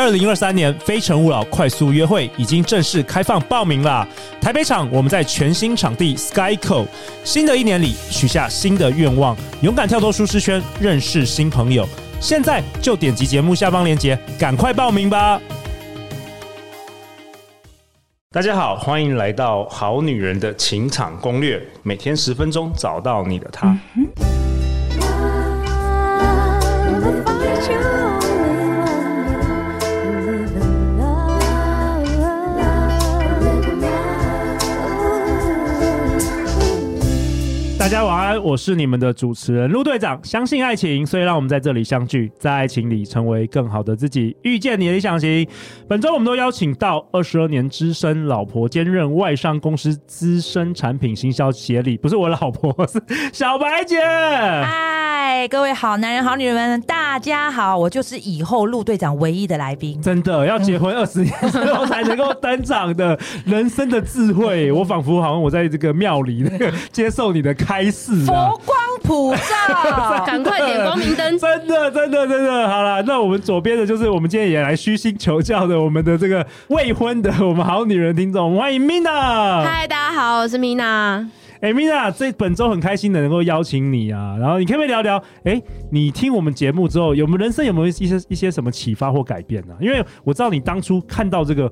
二零二三年《非诚勿扰》快速约会已经正式开放报名啦！台北场我们在全新场地 Skyco，新的一年里许下新的愿望，勇敢跳脱舒适圈，认识新朋友。现在就点击节目下方链接，赶快报名吧！大家好，欢迎来到《好女人的情场攻略》，每天十分钟，找到你的他。嗯大家晚安，我是你们的主持人陆队长。相信爱情，所以让我们在这里相聚，在爱情里成为更好的自己，遇见你的理想型。本周我们都邀请到二十二年资深老婆，兼任外商公司资深产品行销协理，不是我老婆，是小白姐。嗨，各位好男人好女人们，大家好，我就是以后陆队长唯一的来宾。真的要结婚二十年之后才能够登场的人生的智慧，我仿佛好像我在这个庙里那个 接受你的开示。佛光普照，赶快点光明灯！真的，真的，真的，好了，那我们左边的就是我们今天也来虚心求教的，我们的这个未婚的我们好女人听众，欢迎 Mina。嗨，大家好，我是 Mina。哎米娜这本周很开心的能够邀请你啊，然后你可不可以聊聊？哎、你听我们节目之后，有没有人生有没有一些一些什么启发或改变呢、因为我知道你当初看到这个。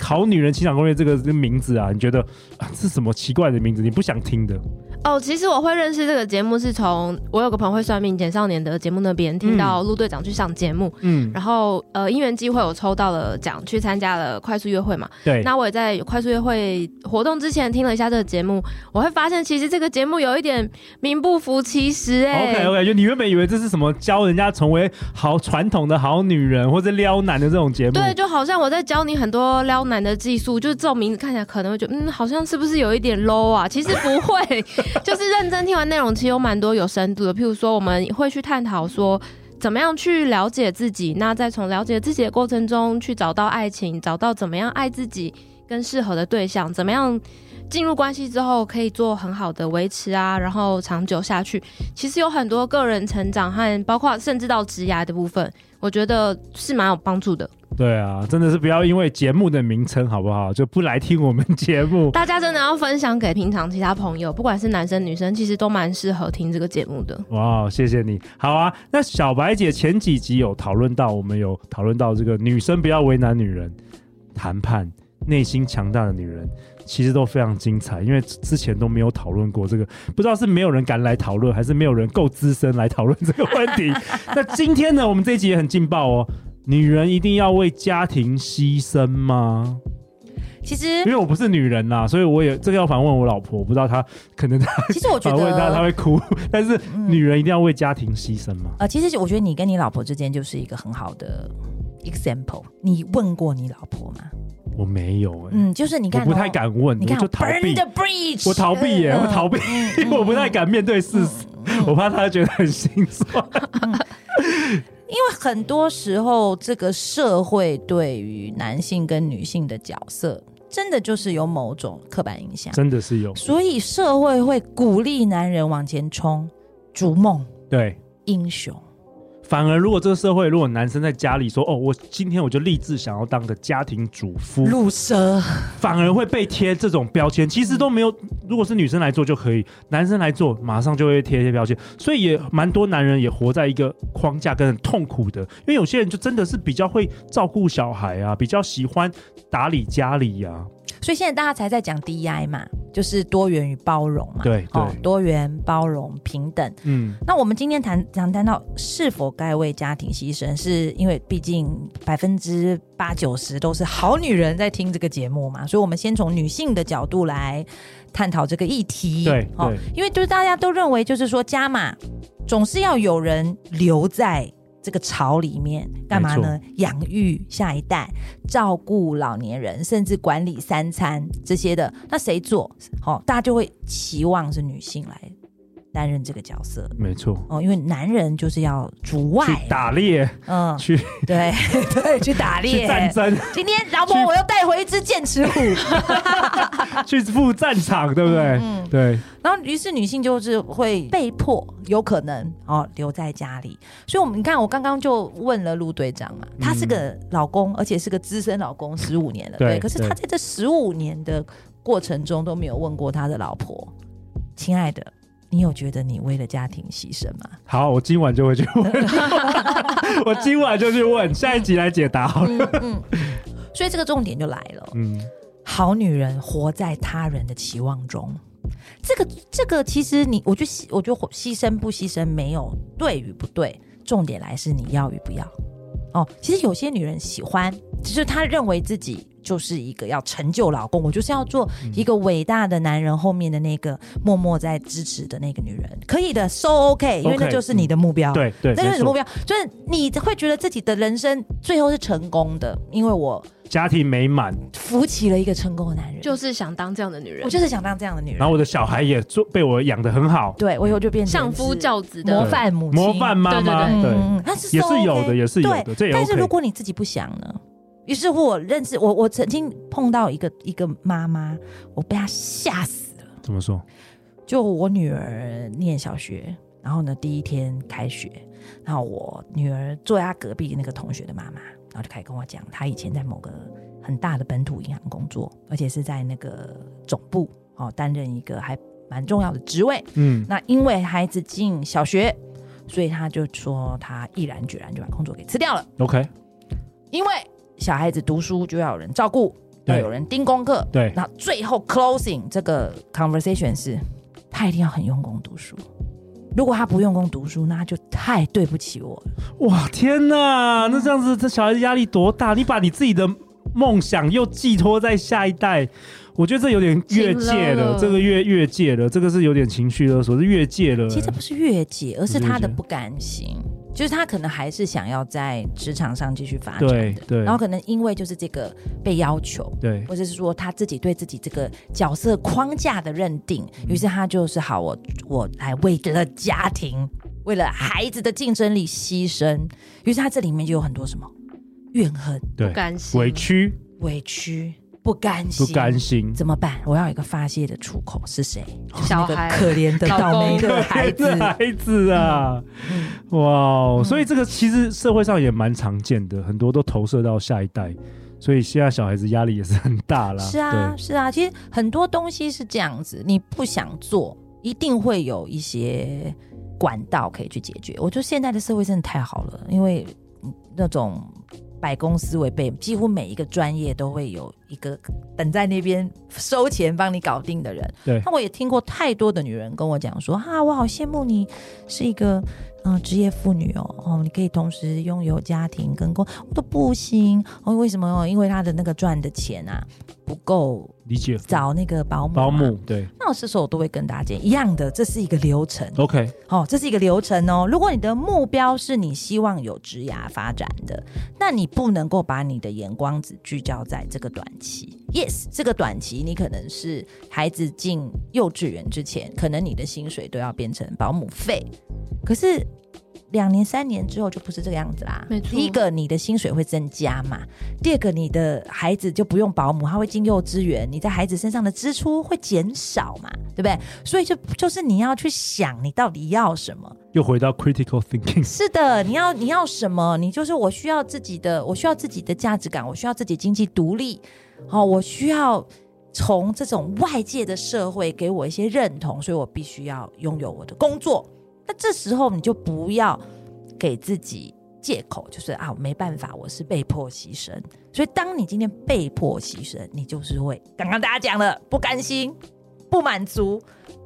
考女人情场攻略这个这个名字啊，你觉得啊是什么奇怪的名字？你不想听的？哦，其实我会认识这个节目是从我有个朋友会算命简少年的节目那边听到陆队长去上节目，嗯，然后呃因缘机会我抽到了奖去参加了快速约会嘛，对，那我也在快速约会活动之前听了一下这个节目，我会发现其实这个节目有一点名不符其实哎、欸。OK OK，就你原本以为这是什么教人家成为好传统的好女人或者撩男的这种节目，对，就好像我在教你很多撩男的技术，就是这种名字看起来可能会觉得嗯好像是不是有一点 low 啊？其实不会。就是认真听完内容，其实有蛮多有深度的。譬如说，我们会去探讨说，怎么样去了解自己，那再从了解自己的过程中去找到爱情，找到怎么样爱自己跟适合的对象，怎么样进入关系之后可以做很好的维持啊，然后长久下去。其实有很多个人成长和包括甚至到职涯的部分，我觉得是蛮有帮助的。对啊，真的是不要因为节目的名称好不好，就不来听我们节目。大家真的要分享给平常其他朋友，不管是男生女生，其实都蛮适合听这个节目的。哇，谢谢你。好啊，那小白姐前几集有讨论到，我们有讨论到这个女生不要为难女人，谈判内心强大的女人，其实都非常精彩。因为之前都没有讨论过这个，不知道是没有人敢来讨论，还是没有人够资深来讨论这个问题。那今天呢，我们这一集也很劲爆哦。女人一定要为家庭牺牲吗？其实，因为我不是女人呐，所以我也这个要反问我老婆，我不知道她可能她其实我觉得问她她会哭，但是女人一定要为家庭牺牲吗？啊、嗯呃，其实我觉得你跟你老婆之间就是一个很好的 example。你问过你老婆吗？我没有、欸，嗯，就是你看、哦，我不太敢问，你看我就逃避，我逃避耶、欸，嗯、我逃避，嗯、我不太敢面对事实，嗯、我怕她觉得很心酸。嗯因为很多时候，这个社会对于男性跟女性的角色，真的就是有某种刻板印象，真的是有。所以社会会鼓励男人往前冲，逐梦，对，英雄。反而，如果这个社会，如果男生在家里说：“哦，我今天我就立志想要当个家庭主夫，入蛇”，反而会被贴这种标签。其实都没有，如果是女生来做就可以，男生来做马上就会贴一些标签。所以也蛮多男人也活在一个框架，跟很痛苦的。因为有些人就真的是比较会照顾小孩啊，比较喜欢打理家里呀、啊。所以现在大家才在讲 DEI 嘛，就是多元与包容嘛，对对、哦，多元包容平等。嗯，那我们今天谈想谈到是否该为家庭牺牲，是因为毕竟百分之八九十都是好女人在听这个节目嘛，所以我们先从女性的角度来探讨这个议题。对，对，哦，因为就是大家都认为，就是说家嘛，总是要有人留在。这个巢里面干嘛呢？养育下一代，照顾老年人，甚至管理三餐这些的，那谁做？好、哦，大家就会期望是女性来担任这个角色，没错哦，因为男人就是要主外去打猎，嗯，去对 对，去打猎战争。今天老婆，我又带回一只剑齿虎，去赴战场，对不对？嗯，嗯对。然后，于是女性就是会被迫有可能哦留在家里。所以，我们你看，我刚刚就问了陆队长嘛，他是个老公，而且是个资深老公，十五年了，对，对。可是他在这十五年的过程中都没有问过他的老婆，亲爱的。你有觉得你为了家庭牺牲吗？好，我今晚就会去问。我今晚就去问，下一集来解答好了。嗯，嗯，所以这个重点就来了。嗯，好女人活在他人的期望中。这个这个，其实你，我觉得，我觉得牺牲不牺牲没有对与不对，重点来是你要与不要。哦，其实有些女人喜欢，只是她认为自己就是一个要成就老公，我就是要做一个伟大的男人后面的那个默默在支持的那个女人，可以的，so OK，因为那就是你的目标，对对，那就是你的目标，就是你会觉得自己的人生最后是成功的，因为我。家庭美满，扶起了一个成功的男人，就是想当这样的女人。我就是想当这样的女人。然后我的小孩也做被我养的很好，对我以后就变成相夫教子的模范母亲、模范妈妈。对，但是也是有的，也是有的。这但是如果你自己不想呢？于是乎，我认识我，我曾经碰到一个一个妈妈，我被她吓死了。怎么说？就我女儿念小学，然后呢，第一天开学，然后我女儿坐在她隔壁那个同学的妈妈。然后就开始跟我讲，他以前在某个很大的本土银行工作，而且是在那个总部哦，担任一个还蛮重要的职位。嗯，那因为孩子进小学，所以他就说他毅然决然就把工作给辞掉了。OK，因为小孩子读书就要有人照顾，要有人盯功课。对，那最后 closing 这个 conversation 是，他一定要很用功读书。如果他不用功读书，那他就太对不起我了。哇，天哪！那这样子，这小孩子压力多大？你把你自己的梦想又寄托在下一代，我觉得这有点越界了。了这个越越界了，这个是有点情绪勒索，是越界了。其实这不是越界，而是他的不甘心。就是他可能还是想要在职场上继续发展的，对对。然后可能因为就是这个被要求，对，或者是说他自己对自己这个角色框架的认定，于是他就是好，我我来为了家庭，为了孩子的竞争力牺牲。于是他这里面就有很多什么怨恨、对，不甘心、委屈、委屈。不甘心，不甘心，怎么办？我要有一个发泄的出口，是谁？小孩，可怜的倒霉的孩子，孩子啊！嗯、哇、嗯，所以这个其实社会上也蛮常见的，很多都投射到下一代，所以现在小孩子压力也是很大啦。是啊，是啊，其实很多东西是这样子，你不想做，一定会有一些管道可以去解决。我觉得现在的社会真的太好了，因为那种。百公司为备，几乎每一个专业都会有一个等在那边收钱帮你搞定的人。对，那我也听过太多的女人跟我讲说：“啊，我好羡慕你是一个嗯职业妇女哦，哦，你可以同时拥有家庭跟工，我都不行哦。为什么？因为他的那个赚的钱啊不够。”理解，找那个保姆，保姆对。那我这时候我都会跟大家讲一样的，这是一个流程。OK，好、哦，这是一个流程哦。如果你的目标是你希望有职涯发展的，那你不能够把你的眼光只聚焦在这个短期。Yes，这个短期你可能是孩子进幼稚园之前，可能你的薪水都要变成保姆费，可是。两年三年之后就不是这个样子啦。没错。第一个，你的薪水会增加嘛？第二个，你的孩子就不用保姆，他会进幼稚园，你在孩子身上的支出会减少嘛？对不对？所以就就是你要去想，你到底要什么？又回到 critical thinking。是的，你要你要什么？你就是我需要自己的，我需要自己的价值感，我需要自己经济独立。哦，我需要从这种外界的社会给我一些认同，所以我必须要拥有我的工作。那这时候你就不要给自己借口，就是啊，没办法，我是被迫牺牲。所以，当你今天被迫牺牲，你就是会刚刚大家讲了，不甘心、不满足、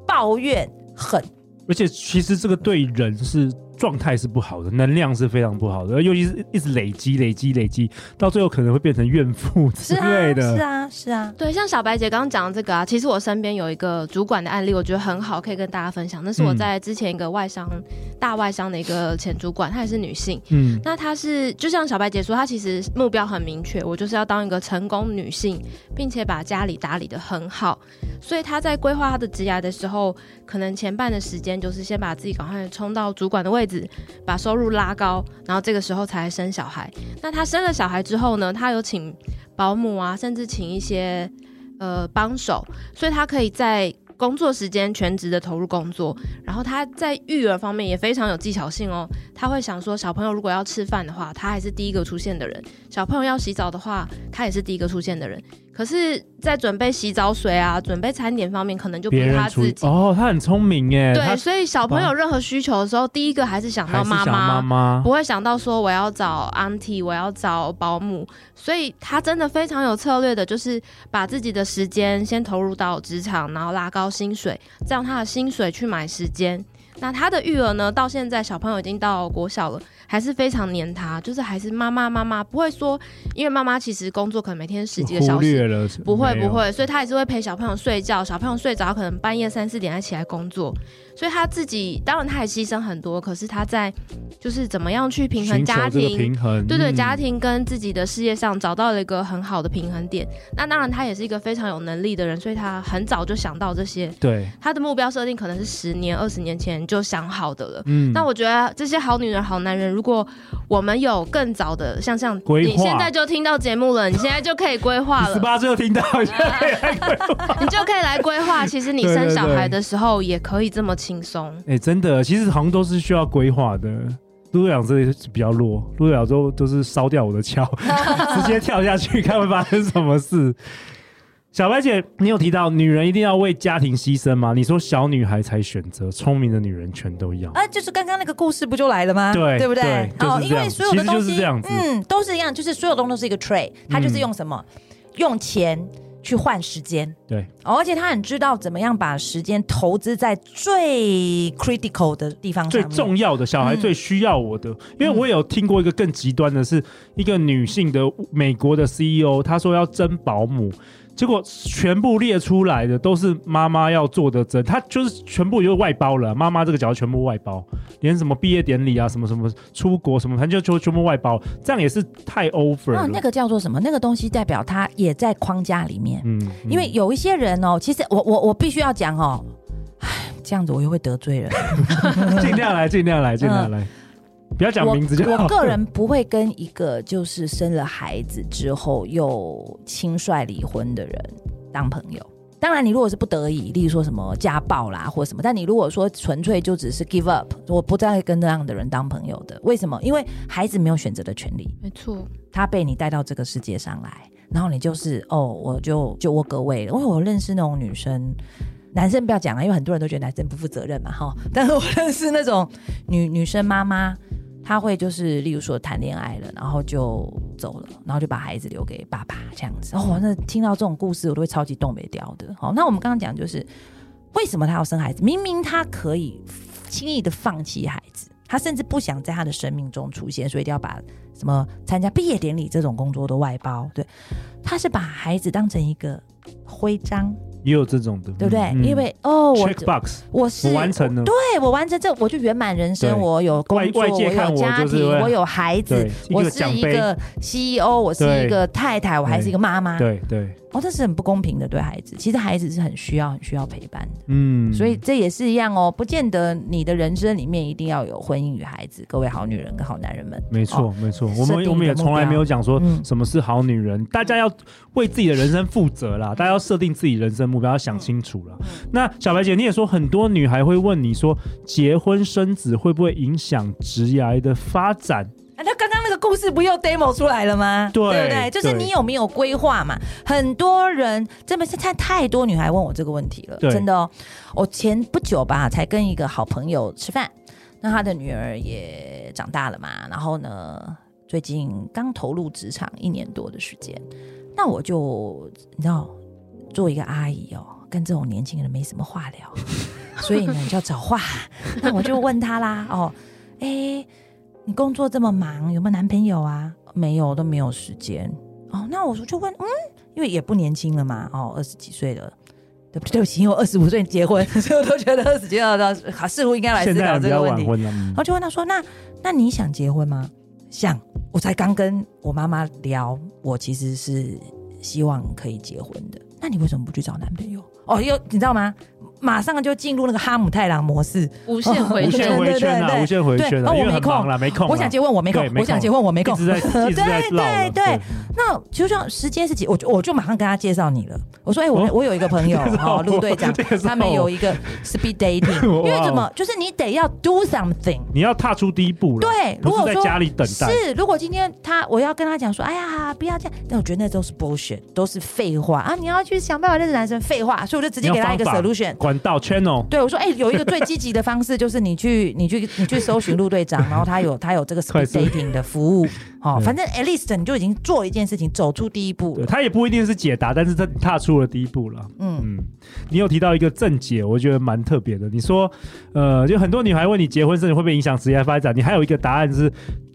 抱怨、恨。而且，其实这个对人是状态是不好的，能量是非常不好的，尤其是一直累积、累积、累积，到最后可能会变成怨妇之类的。是啊，是啊，对，像小白姐刚刚讲的这个啊，其实我身边有一个主管的案例，我觉得很好，可以跟大家分享。那是我在之前一个外商、嗯、大外商的一个前主管，她也是女性。嗯，那她是就像小白姐说，她其实目标很明确，我就是要当一个成功女性，并且把家里打理的很好。所以她在规划她的职涯的时候，可能前半的时间就是先把自己赶快冲到主管的位置，把收入拉高，然后这个时候才生小孩。那他生了小孩之后呢，他有请保姆啊，甚至请一些呃帮手，所以他可以在。工作时间全职的投入工作，然后他在育儿方面也非常有技巧性哦。他会想说，小朋友如果要吃饭的话，他还是第一个出现的人；小朋友要洗澡的话，他也是第一个出现的人。可是，在准备洗澡水啊、准备餐点方面，可能就不是他自己。哦，他很聪明耶。对，所以小朋友任何需求的时候，第一个还是想到妈妈，妈妈不会想到说我要找 auntie，我要找保姆。所以他真的非常有策略的，就是把自己的时间先投入到职场，然后拉高薪水，这样他的薪水去买时间。那他的育儿呢？到现在小朋友已经到国小了。还是非常黏他，就是还是妈妈妈妈，不会说，因为妈妈其实工作可能每天十几个小时，不会不会，所以他也是会陪小朋友睡觉，小朋友睡着可能半夜三四点才起来工作，所以他自己当然他也牺牲很多，可是他在就是怎么样去平衡家庭平衡，对对，家庭跟自己的事业上找到了一个很好的平衡点。那当然他也是一个非常有能力的人，所以他很早就想到这些，对，他的目标设定可能是十年二十年前就想好的了。嗯，那我觉得这些好女人好男人如如果我们有更早的，像像你现在就听到节目了，你现在就可以规划了。十八岁就听到，你就可以来规划。其实你生小孩的时候也可以这么轻松。哎、欸，真的，其实好像都是需要规划的。陆队长这里比较弱，陆队长都都是烧掉我的桥，直接跳下去看会发生什么事。小白姐，你有提到女人一定要为家庭牺牲吗？你说小女孩才选择，聪明的女人全都要。啊，就是刚刚那个故事不就来了吗？对，对不对？对哦，就是、因为所有的东西，嗯，都是一样，就是所有东西都是一个 trade，它就是用什么？嗯、用钱去换时间。对、哦，而且他很知道怎么样把时间投资在最 critical 的地方上，最重要的小孩最需要我的。嗯、因为我有听过一个更极端的是，一个女性的美国的 CEO，她说要争保姆。结果全部列出来的都是妈妈要做的针，他就是全部就外包了。妈妈这个角色全部外包，连什么毕业典礼啊，什么什么出国什么，反正就全部外包，这样也是太 over 了。那个叫做什么？那个东西代表他也在框架里面。嗯，嗯，因为有一些人哦，其实我我我必须要讲哦，唉，这样子我又会得罪人。尽量来，尽量来，尽量来。嗯不要讲名字就好。我个人不会跟一个就是生了孩子之后又轻率离婚的人当朋友。当然，你如果是不得已，例如说什么家暴啦或什么，但你如果说纯粹就只是 give up，我不再跟那样的人当朋友的。为什么？因为孩子没有选择的权利。没错，他被你带到这个世界上来，然后你就是哦，我就就我各位了。因为我认识那种女生，男生不要讲了，因为很多人都觉得男生不负责任嘛，哈。但是我认识那种女女生妈妈。他会就是，例如说谈恋爱了，然后就走了，然后就把孩子留给爸爸这样子。哦，那听到这种故事，我都会超级动没掉的。好，那我们刚刚讲就是，为什么他要生孩子？明明他可以轻易的放弃孩子，他甚至不想在他的生命中出现，所以一定要把什么参加毕业典礼这种工作都外包。对，他是把孩子当成一个徽章。也有这种的，对不对？嗯、因为哦，我 check box，我是我完成了，对我完成这，我就圆满人生。我有工作，我有家庭，我有孩子，我是一个 CEO，我是一个太太，我还是一个妈妈。对对。哦，这是很不公平的对孩子。其实孩子是很需要、很需要陪伴的。嗯，所以这也是一样哦，不见得你的人生里面一定要有婚姻与孩子。各位好女人跟好男人们，没错、哦、没错。我们我们也从来没有讲说什么是好女人，嗯、大家要为自己的人生负责啦，大家要设定自己人生目标，要想清楚了。嗯、那小白姐，你也说很多女孩会问你说，结婚生子会不会影响职涯的发展？那刚刚那个故事不又 demo 出来了吗？对，对不对？就是你有没有规划嘛？很多人真的是太太多女孩问我这个问题了，真的哦。我前不久吧，才跟一个好朋友吃饭，那他的女儿也长大了嘛，然后呢，最近刚投入职场一年多的时间，那我就你知道，做一个阿姨哦，跟这种年轻人没什么话聊，所以呢，就要找话。那我就问他啦，哦。哎、欸，你工作这么忙，有没有男朋友啊？没有，都没有时间。哦，那我说就问，嗯，因为也不年轻了嘛，哦，二十几岁了。对不对不起，因为我二十五岁结婚，所以我都觉得二十几岁的好似乎应该来思考这个问题。然后就问他说：“那那你想结婚吗？”想，我才刚跟我妈妈聊，我其实是希望可以结婚的。那你为什么不去找男朋友？哦，又你知道吗？马上就进入那个哈姆太郎模式，无限回圈，无限回圈啊，无限回圈。然后我没空了，没空。我想结婚，我没空。我想结婚，我没空。对对对，那就像时间是几，我就我就马上跟他介绍你了。我说，哎，我我有一个朋友 哦，陆队长，他们有一个 speed dating，因为怎么，就是你得要 do something，你要踏出第一步了。对，如果在家里等待，是如果今天他我要跟他讲说，哎呀，不要这样，但我觉得那都是 bullshit，都是废话啊！你要去想办法认识男生，废话，所以我就直接给他一个 solution，管道 channel。对，我说，哎、欸，有一个最积极的方式，就是你去，你去，你去搜寻陆队长，然后他有他有这个 speed dating 的服务，哦，反正 at least 你就已经做一件事情，走出第一步了。他也不一定是解答，但是他踏出了第一步了。嗯嗯，你有提到一个正解，我觉得蛮特别的。你说，呃，就很多女孩问你结婚甚至会不会影响职业发展，你还有一个答案是。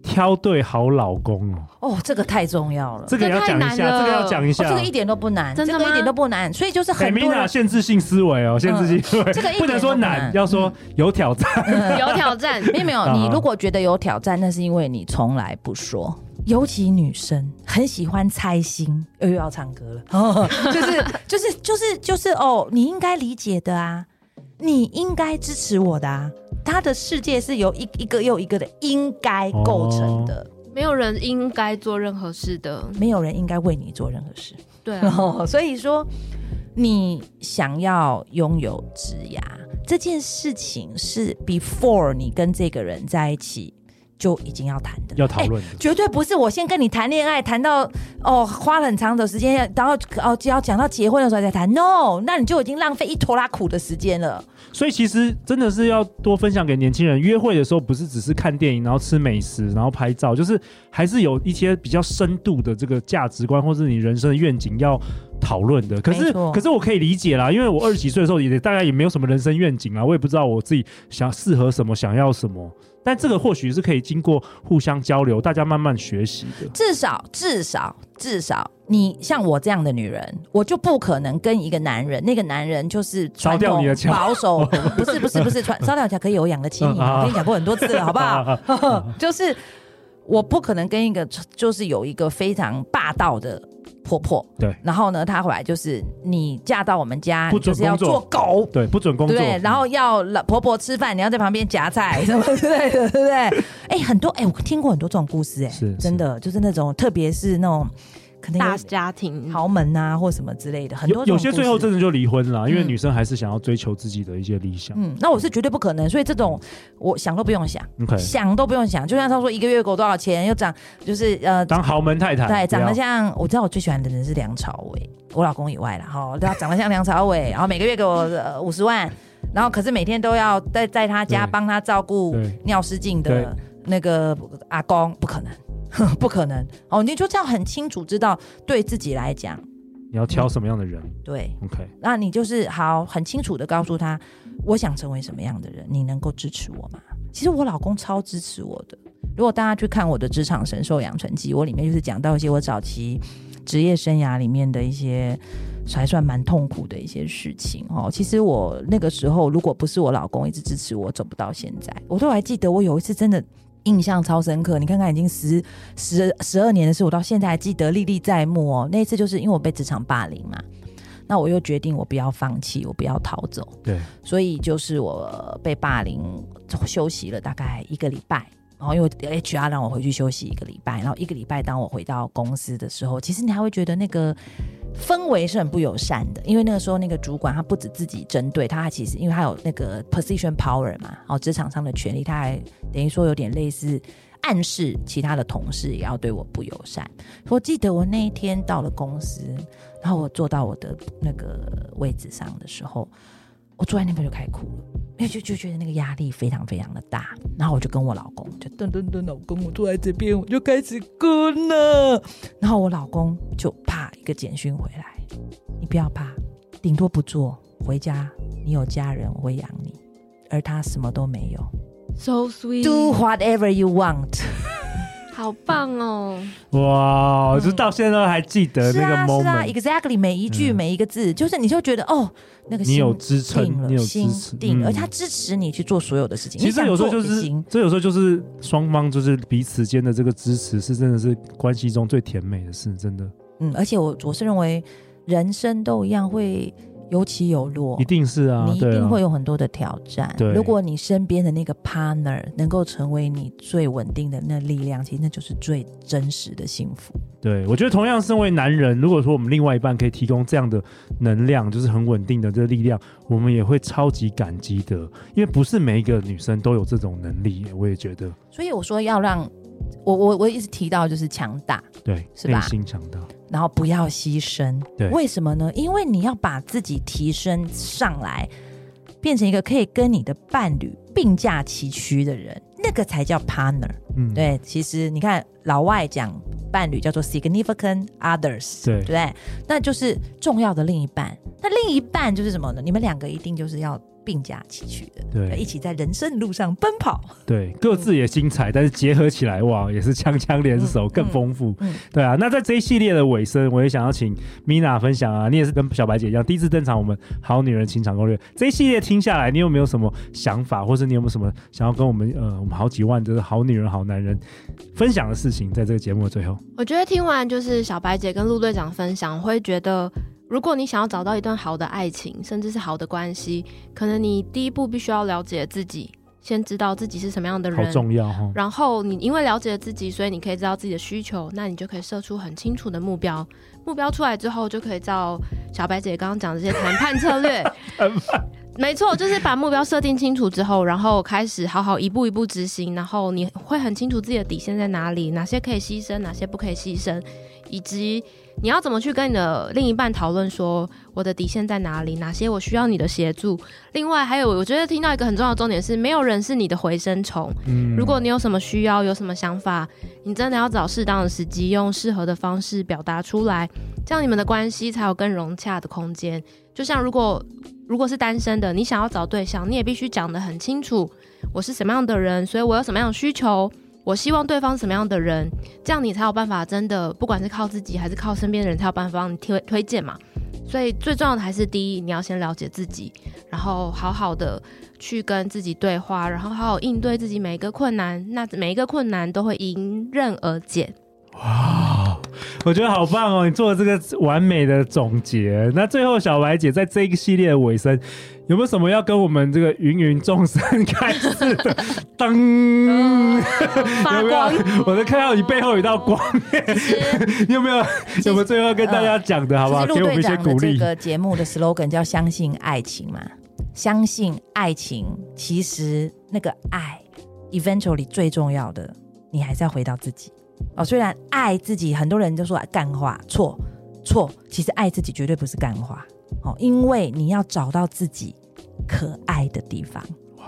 挑对好老公哦，哦，这个太重要了，这个要讲一下，这个要讲一下，这个一点都不难，真的吗？一点都不难，所以就是很多限制性思维哦，限制性思维，这个不能说难，要说有挑战，有挑战，没有没有，你如果觉得有挑战，那是因为你从来不说，尤其女生很喜欢猜心，又要唱歌了，哦 就是就是就是就是哦，你应该理解的啊，你应该支持我的啊。他的世界是由一一个又一个的应该构成的，没有人应该做任何事的，没有人应该为你做任何事。对啊，所以说你想要拥有职涯这件事情，是 before 你跟这个人在一起就已经要谈的，要讨论的，绝对不是我先跟你谈恋爱，谈到哦花了很长的时间，然后哦就要讲到结婚的时候再谈，no，那你就已经浪费一拖拉苦的时间了。所以其实真的是要多分享给年轻人，约会的时候不是只是看电影，然后吃美食，然后拍照，就是还是有一些比较深度的这个价值观，或是你人生的愿景要讨论的。可是可是我可以理解啦，因为我二十几岁的时候也大概也没有什么人生愿景啊，我也不知道我自己想适合什么，想要什么。但这个或许是可以经过互相交流，大家慢慢学习的。至少至少至少，你像我这样的女人，我就不可能跟一个男人，那个男人就是传统保守，不是不是不是传 烧掉桥可以有养得起你，我跟你讲过很多次了，好不好？就是我不可能跟一个就是有一个非常霸道的。婆婆。对，然后呢，她回来就是你嫁到我们家，不准就是要做狗，对，不准工作，对，然后要老婆婆吃饭，你要在旁边夹菜 什么之类的，对不对？哎，很多哎，我听过很多这种故事，哎，是。真的，就是那种，特别是那种。大家庭。豪门啊，或什么之类的，很多有些最后真的就离婚了，因为女生还是想要追求自己的一些理想。嗯，那我是绝对不可能，所以这种我想都不用想，想都不用想。就像他说一个月给我多少钱，又长就是呃当豪门太太，对，长得像我知道我最喜欢的人是梁朝伟，我老公以外了 哈，他长得像梁朝伟，然后每个月给我五十万，然后可是每天都要在在他家帮他照顾尿失禁的那个阿公，不可能。不可能哦！你就这样很清楚知道，对自己来讲，你要挑什么样的人？对，OK，那你就是好很清楚的告诉他，我想成为什么样的人，你能够支持我吗？其实我老公超支持我的。如果大家去看我的职场神兽养成记，我里面就是讲到一些我早期职业生涯里面的一些还算蛮痛苦的一些事情哦。其实我那个时候，如果不是我老公一直支持我，走不到现在。我都还记得，我有一次真的。印象超深刻，你看看已经十十十二年的事，我到现在还记得历历在目哦。那一次就是因为我被职场霸凌嘛，那我又决定我不要放弃，我不要逃走。对，所以就是我被霸凌，休息了大概一个礼拜。然后因为 HR 让我回去休息一个礼拜，然后一个礼拜当我回到公司的时候，其实你还会觉得那个。氛围是很不友善的，因为那个时候那个主管他不止自己针对他，还其实因为他有那个 position power 嘛，哦，职场上的权力，他还等于说有点类似暗示其他的同事也要对我不友善。我记得我那一天到了公司，然后我坐到我的那个位置上的时候，我坐在那边就开始哭了，因为就就觉得那个压力非常非常的大。然后我就跟我老公就噔噔噔，老公我坐在这边，我就开始哭了。然后我老公就啪一个简讯回来，你不要怕，顶多不做，回家你有家人，我会养你。而他什么都没有，，so sweet，do whatever you want。好棒哦！哇，就到现在都还记得那个 moment，是啊，exactly，每一句每一个字，就是你就觉得哦，那个你有支撑，你有支持，定，而他支持你去做所有的事情。其实有时候就是，这有时候就是双方就是彼此间的这个支持，是真的是关系中最甜美的事，真的。嗯，而且我我是认为人生都一样会。有起有落，一定是啊，你一定会有很多的挑战。对，如果你身边的那个 partner 能够成为你最稳定的那力量，其实那就是最真实的幸福。对，我觉得同样身为男人，如果说我们另外一半可以提供这样的能量，就是很稳定的这个力量，我们也会超级感激的。因为不是每一个女生都有这种能力，我也觉得。所以我说要让我我我一直提到就是强大，对，是吧？内心强大。然后不要牺牲，对，为什么呢？因为你要把自己提升上来，变成一个可以跟你的伴侣并驾齐驱的人，那个才叫 partner。嗯，对。其实你看老外讲伴侣叫做 significant others，对，对不对？那就是重要的另一半。那另一半就是什么呢？你们两个一定就是要。并驾齐驱的，对，一起在人生路上奔跑，对，各自也精彩，嗯、但是结合起来哇，也是枪枪联手，更丰富，嗯嗯嗯、对啊。那在这一系列的尾声，我也想要请 Mina 分享啊，你也是跟小白姐一样，第一次登场，我们好女人情场攻略这一系列听下来，你有没有什么想法，或是你有没有什么想要跟我们呃，我们好几万就是好女人好男人分享的事情，在这个节目的最后，我觉得听完就是小白姐跟陆队长分享，我会觉得。如果你想要找到一段好的爱情，甚至是好的关系，可能你第一步必须要了解自己，先知道自己是什么样的人，好重要哈。然后你因为了解了自己，所以你可以知道自己的需求，那你就可以设出很清楚的目标。目标出来之后，就可以照小白姐刚刚讲的这些谈判策略。没错，就是把目标设定清楚之后，然后开始好好一步一步执行，然后你会很清楚自己的底线在哪里，哪些可以牺牲，哪些不可以牺牲，以及。你要怎么去跟你的另一半讨论说我的底线在哪里？哪些我需要你的协助？另外还有，我觉得听到一个很重要的重点是，没有人是你的回声虫。嗯，如果你有什么需要，有什么想法，你真的要找适当的时机，用适合的方式表达出来，这样你们的关系才有更融洽的空间。就像如果如果是单身的，你想要找对象，你也必须讲得很清楚，我是什么样的人，所以我有什么样的需求。我希望对方什么样的人，这样你才有办法真的，不管是靠自己还是靠身边的人，才有办法帮你推推荐嘛。所以最重要的还是第一，你要先了解自己，然后好好的去跟自己对话，然后好好应对自己每一个困难，那每一个困难都会迎刃而解。哇，我觉得好棒哦！你做了这个完美的总结。那最后，小白姐在这一个系列的尾声。有没有什么要跟我们这个芸芸众生开始的？当发光，我能看到你背后有一道光。你有没有？有没有最后跟大家讲的好不好？给我们一些鼓励。这个节目的 slogan 叫“相信爱情”嘛，相信爱情。其实那个爱，eventually 最重要的，你还是要回到自己哦。虽然爱自己，很多人都说干话，错错。其实爱自己绝对不是干话。哦，因为你要找到自己可爱的地方，哇，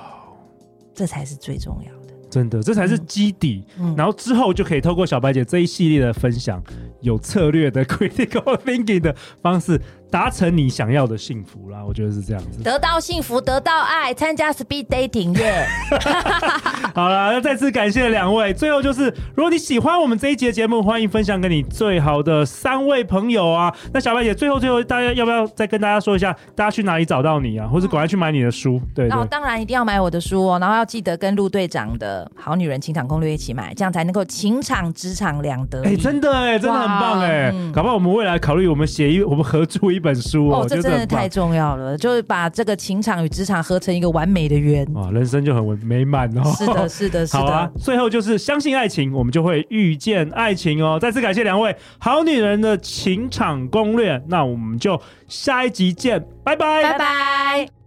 这才是最重要的，真的，这才是基底。嗯，然后之后就可以透过小白姐这一系列的分享，有策略的 critical thinking 的方式。达成你想要的幸福啦，我觉得是这样子。得到幸福，得到爱，参加 speed dating 耶、yeah！好了，那再次感谢两位。最后就是，如果你喜欢我们这一集的节目，欢迎分享给你最好的三位朋友啊。那小白姐，最后最后，大家要不要再跟大家说一下，大家去哪里找到你啊？或是赶快去买你的书？对，对，对，那我当然一定要买我的书哦，然后要记得跟陆队长的好女人情场攻略一起买，这样才能够情场职场两得。哎、欸，真的哎，真的很棒哎、嗯。搞不好我们未来考虑我们写一，我们合著一本书哦，这真的太重要了，就是把这个情场与职场合成一个完美的圆，啊，人生就很美满哦。是的，是的，是的。好啊，最后就是相信爱情，我们就会遇见爱情哦。再次感谢两位好女人的情场攻略，那我们就下一集见，拜拜，拜拜。